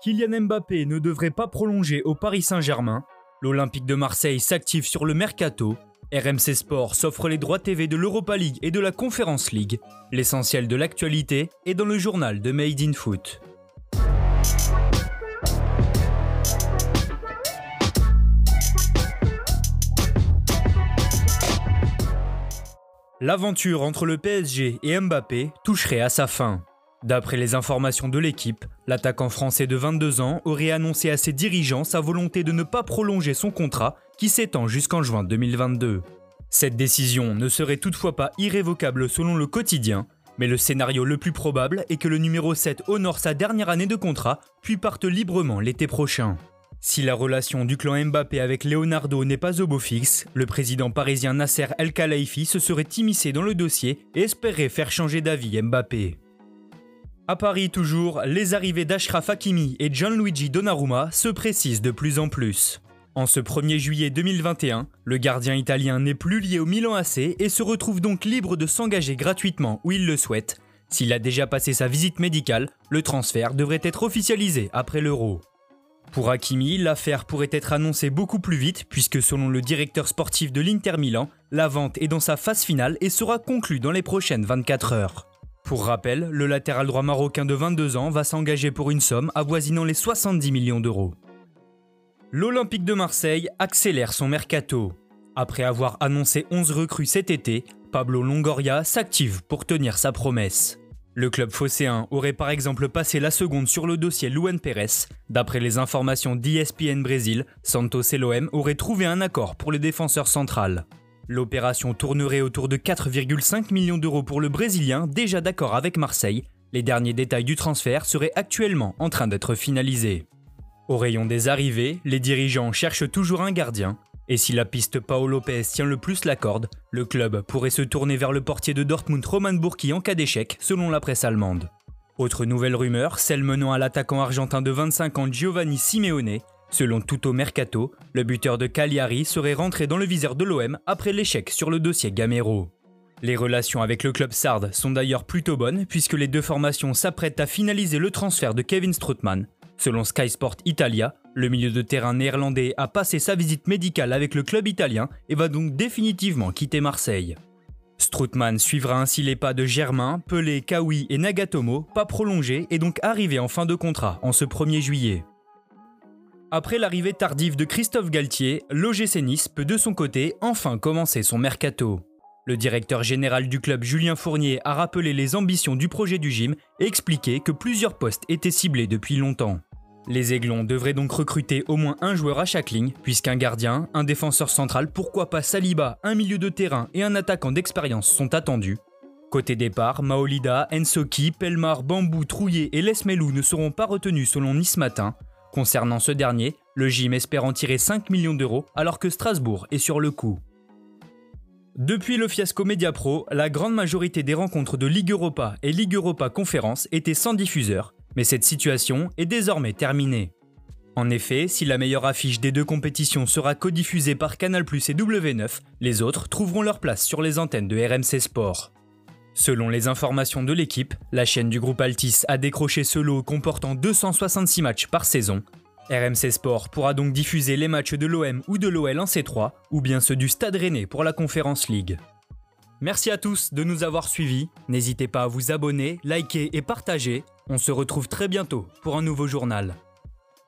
Kylian Mbappé ne devrait pas prolonger au Paris Saint-Germain. L'Olympique de Marseille s'active sur le mercato. RMC Sport s'offre les droits TV de l'Europa League et de la Conference League. L'essentiel de l'actualité est dans le journal de Made in Foot. L'aventure entre le PSG et Mbappé toucherait à sa fin. D'après les informations de l'équipe, l'attaquant français de 22 ans aurait annoncé à ses dirigeants sa volonté de ne pas prolonger son contrat qui s'étend jusqu'en juin 2022. Cette décision ne serait toutefois pas irrévocable selon le quotidien, mais le scénario le plus probable est que le numéro 7 honore sa dernière année de contrat puis parte librement l'été prochain. Si la relation du clan Mbappé avec Leonardo n'est pas au beau fixe, le président parisien Nasser El Khelaifi se serait immiscé dans le dossier et espérait faire changer d'avis Mbappé. À Paris toujours, les arrivées d'Ashraf Hakimi et Gianluigi Donnarumma se précisent de plus en plus. En ce 1er juillet 2021, le gardien italien n'est plus lié au Milan AC et se retrouve donc libre de s'engager gratuitement où il le souhaite. S'il a déjà passé sa visite médicale, le transfert devrait être officialisé après l'Euro. Pour Hakimi, l'affaire pourrait être annoncée beaucoup plus vite puisque selon le directeur sportif de l'Inter Milan, la vente est dans sa phase finale et sera conclue dans les prochaines 24 heures. Pour rappel, le latéral droit marocain de 22 ans va s'engager pour une somme avoisinant les 70 millions d'euros. L'Olympique de Marseille accélère son mercato. Après avoir annoncé 11 recrues cet été, Pablo Longoria s'active pour tenir sa promesse. Le club phocéen aurait par exemple passé la seconde sur le dossier Luan Pérez. D'après les informations d'ESPN Brésil, Santos et l'OM auraient trouvé un accord pour le défenseur central. L'opération tournerait autour de 4,5 millions d'euros pour le Brésilien, déjà d'accord avec Marseille. Les derniers détails du transfert seraient actuellement en train d'être finalisés. Au rayon des arrivées, les dirigeants cherchent toujours un gardien. Et si la piste Paolo Lopez tient le plus la corde, le club pourrait se tourner vers le portier de Dortmund Roman Burki en cas d'échec, selon la presse allemande. Autre nouvelle rumeur, celle menant à l'attaquant argentin de 25 ans Giovanni Simeone, Selon Tuto Mercato, le buteur de Cagliari serait rentré dans le viseur de l'OM après l'échec sur le dossier Gamero. Les relations avec le club sarde sont d'ailleurs plutôt bonnes puisque les deux formations s'apprêtent à finaliser le transfert de Kevin Strootman. Selon Sky Sport Italia, le milieu de terrain néerlandais a passé sa visite médicale avec le club italien et va donc définitivement quitter Marseille. Strootman suivra ainsi les pas de Germain, Pelé, Kawi et Nagatomo, pas prolongés et donc arrivé en fin de contrat en ce 1er juillet. Après l'arrivée tardive de Christophe Galtier, l'OGC Nice peut de son côté enfin commencer son mercato. Le directeur général du club Julien Fournier a rappelé les ambitions du projet du gym et expliqué que plusieurs postes étaient ciblés depuis longtemps. Les Aiglons devraient donc recruter au moins un joueur à chaque ligne, puisqu'un gardien, un défenseur central, pourquoi pas Saliba, un milieu de terrain et un attaquant d'expérience sont attendus. Côté départ, Maolida, Ensoki, Pelmar, Bambou, Trouillet et Lesmelou ne seront pas retenus selon Nice Matin, Concernant ce dernier, le gym espère en tirer 5 millions d'euros alors que Strasbourg est sur le coup. Depuis le fiasco Mediapro, la grande majorité des rencontres de Ligue Europa et Ligue Europa Conférence étaient sans diffuseur, mais cette situation est désormais terminée. En effet, si la meilleure affiche des deux compétitions sera codiffusée par Canal+ et W9, les autres trouveront leur place sur les antennes de RMC Sport. Selon les informations de l'équipe, la chaîne du groupe Altis a décroché ce lot comportant 266 matchs par saison. RMC Sport pourra donc diffuser les matchs de l'OM ou de l'OL en C3, ou bien ceux du Stade Rennais pour la Conférence League. Merci à tous de nous avoir suivis, n'hésitez pas à vous abonner, liker et partager, on se retrouve très bientôt pour un nouveau journal.